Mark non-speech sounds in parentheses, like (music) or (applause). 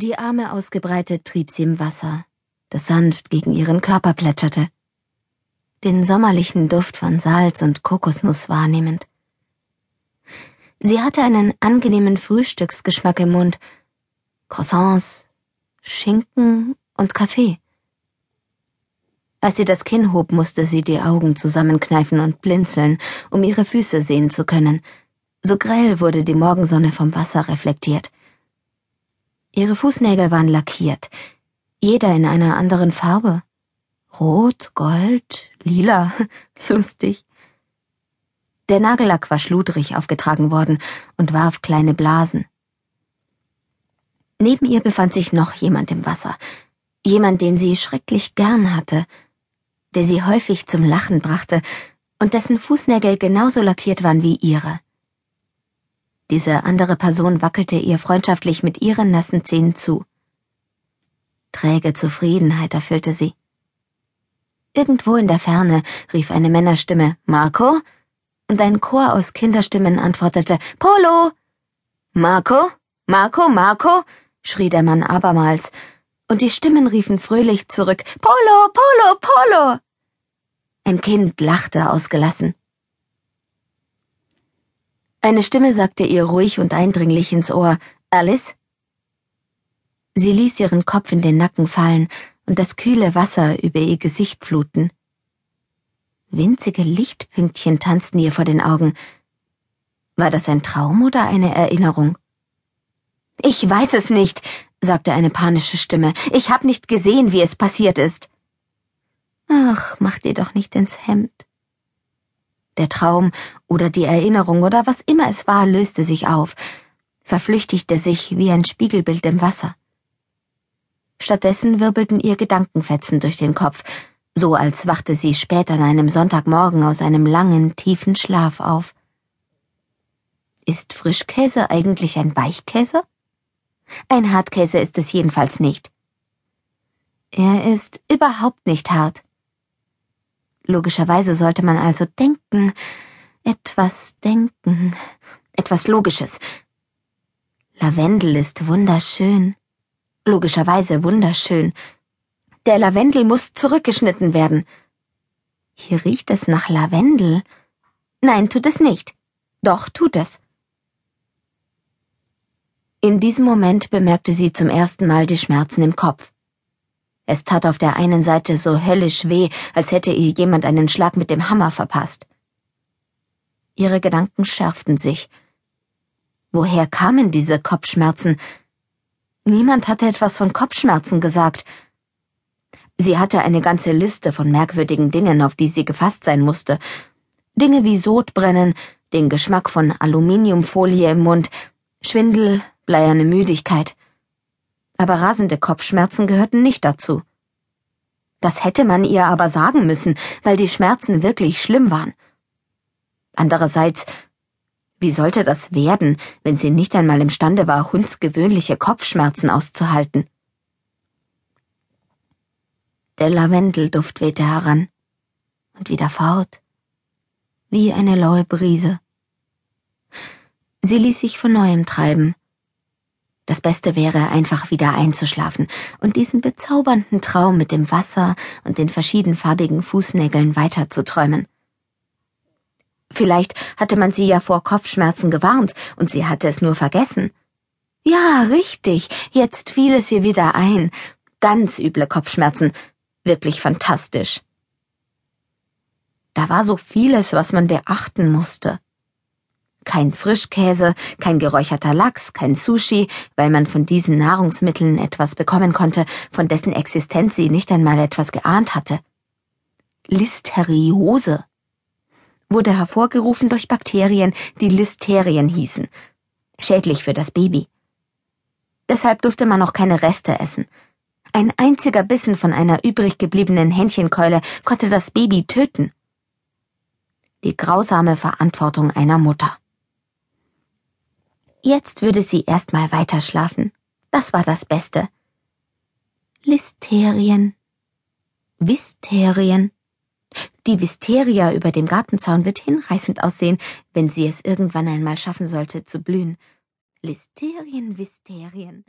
Die Arme ausgebreitet trieb sie im Wasser, das sanft gegen ihren Körper plätscherte. Den sommerlichen Duft von Salz und Kokosnuss wahrnehmend. Sie hatte einen angenehmen Frühstücksgeschmack im Mund. Croissants, Schinken und Kaffee. Als sie das Kinn hob, musste sie die Augen zusammenkneifen und blinzeln, um ihre Füße sehen zu können. So grell wurde die Morgensonne vom Wasser reflektiert. Ihre Fußnägel waren lackiert, jeder in einer anderen Farbe. Rot, Gold, lila, (laughs) lustig. Der Nagellack war schludrig aufgetragen worden und warf kleine Blasen. Neben ihr befand sich noch jemand im Wasser, jemand, den sie schrecklich gern hatte, der sie häufig zum Lachen brachte und dessen Fußnägel genauso lackiert waren wie ihre. Diese andere Person wackelte ihr freundschaftlich mit ihren nassen Zähnen zu. Träge Zufriedenheit erfüllte sie. Irgendwo in der Ferne rief eine Männerstimme Marco, und ein Chor aus Kinderstimmen antwortete Polo. Marco, Marco, Marco, schrie der Mann abermals, und die Stimmen riefen fröhlich zurück Polo, Polo, Polo. Ein Kind lachte ausgelassen. Eine Stimme sagte ihr ruhig und eindringlich ins Ohr Alice? Sie ließ ihren Kopf in den Nacken fallen und das kühle Wasser über ihr Gesicht fluten. Winzige Lichtpünktchen tanzten ihr vor den Augen. War das ein Traum oder eine Erinnerung? Ich weiß es nicht, sagte eine panische Stimme. Ich hab nicht gesehen, wie es passiert ist. Ach, mach dir doch nicht ins Hemd. Der Traum oder die Erinnerung oder was immer es war, löste sich auf, verflüchtigte sich wie ein Spiegelbild im Wasser. Stattdessen wirbelten ihr Gedankenfetzen durch den Kopf, so als wachte sie später an einem Sonntagmorgen aus einem langen, tiefen Schlaf auf. Ist Frischkäse eigentlich ein Weichkäse? Ein Hartkäse ist es jedenfalls nicht. Er ist überhaupt nicht hart. Logischerweise sollte man also denken, etwas denken, etwas Logisches. Lavendel ist wunderschön. Logischerweise wunderschön. Der Lavendel muss zurückgeschnitten werden. Hier riecht es nach Lavendel. Nein, tut es nicht. Doch, tut es. In diesem Moment bemerkte sie zum ersten Mal die Schmerzen im Kopf. Es tat auf der einen Seite so höllisch weh, als hätte ihr jemand einen Schlag mit dem Hammer verpasst. Ihre Gedanken schärften sich. Woher kamen diese Kopfschmerzen? Niemand hatte etwas von Kopfschmerzen gesagt. Sie hatte eine ganze Liste von merkwürdigen Dingen, auf die sie gefasst sein musste. Dinge wie Sodbrennen, den Geschmack von Aluminiumfolie im Mund, Schwindel, bleierne Müdigkeit aber rasende Kopfschmerzen gehörten nicht dazu. Das hätte man ihr aber sagen müssen, weil die Schmerzen wirklich schlimm waren. Andererseits, wie sollte das werden, wenn sie nicht einmal imstande war, hundsgewöhnliche Kopfschmerzen auszuhalten? Der Lavendelduft wehte heran und wieder fort, wie eine laue Brise. Sie ließ sich von neuem treiben, das Beste wäre, einfach wieder einzuschlafen und diesen bezaubernden Traum mit dem Wasser und den verschiedenfarbigen Fußnägeln weiterzuträumen. Vielleicht hatte man sie ja vor Kopfschmerzen gewarnt und sie hatte es nur vergessen. Ja, richtig, jetzt fiel es ihr wieder ein. Ganz üble Kopfschmerzen. Wirklich fantastisch. Da war so vieles, was man beachten musste kein Frischkäse, kein geräucherter Lachs, kein Sushi, weil man von diesen Nahrungsmitteln etwas bekommen konnte, von dessen Existenz sie nicht einmal etwas geahnt hatte. Listeriose wurde hervorgerufen durch Bakterien, die Listerien hießen. Schädlich für das Baby. Deshalb durfte man auch keine Reste essen. Ein einziger Bissen von einer übrig gebliebenen Hähnchenkeule konnte das Baby töten. Die grausame Verantwortung einer Mutter. Jetzt würde sie erst mal weiterschlafen. Das war das Beste. Listerien. Wisterien. Die Wisteria über dem Gartenzaun wird hinreißend aussehen, wenn sie es irgendwann einmal schaffen sollte zu blühen. Listerien, Wisterien.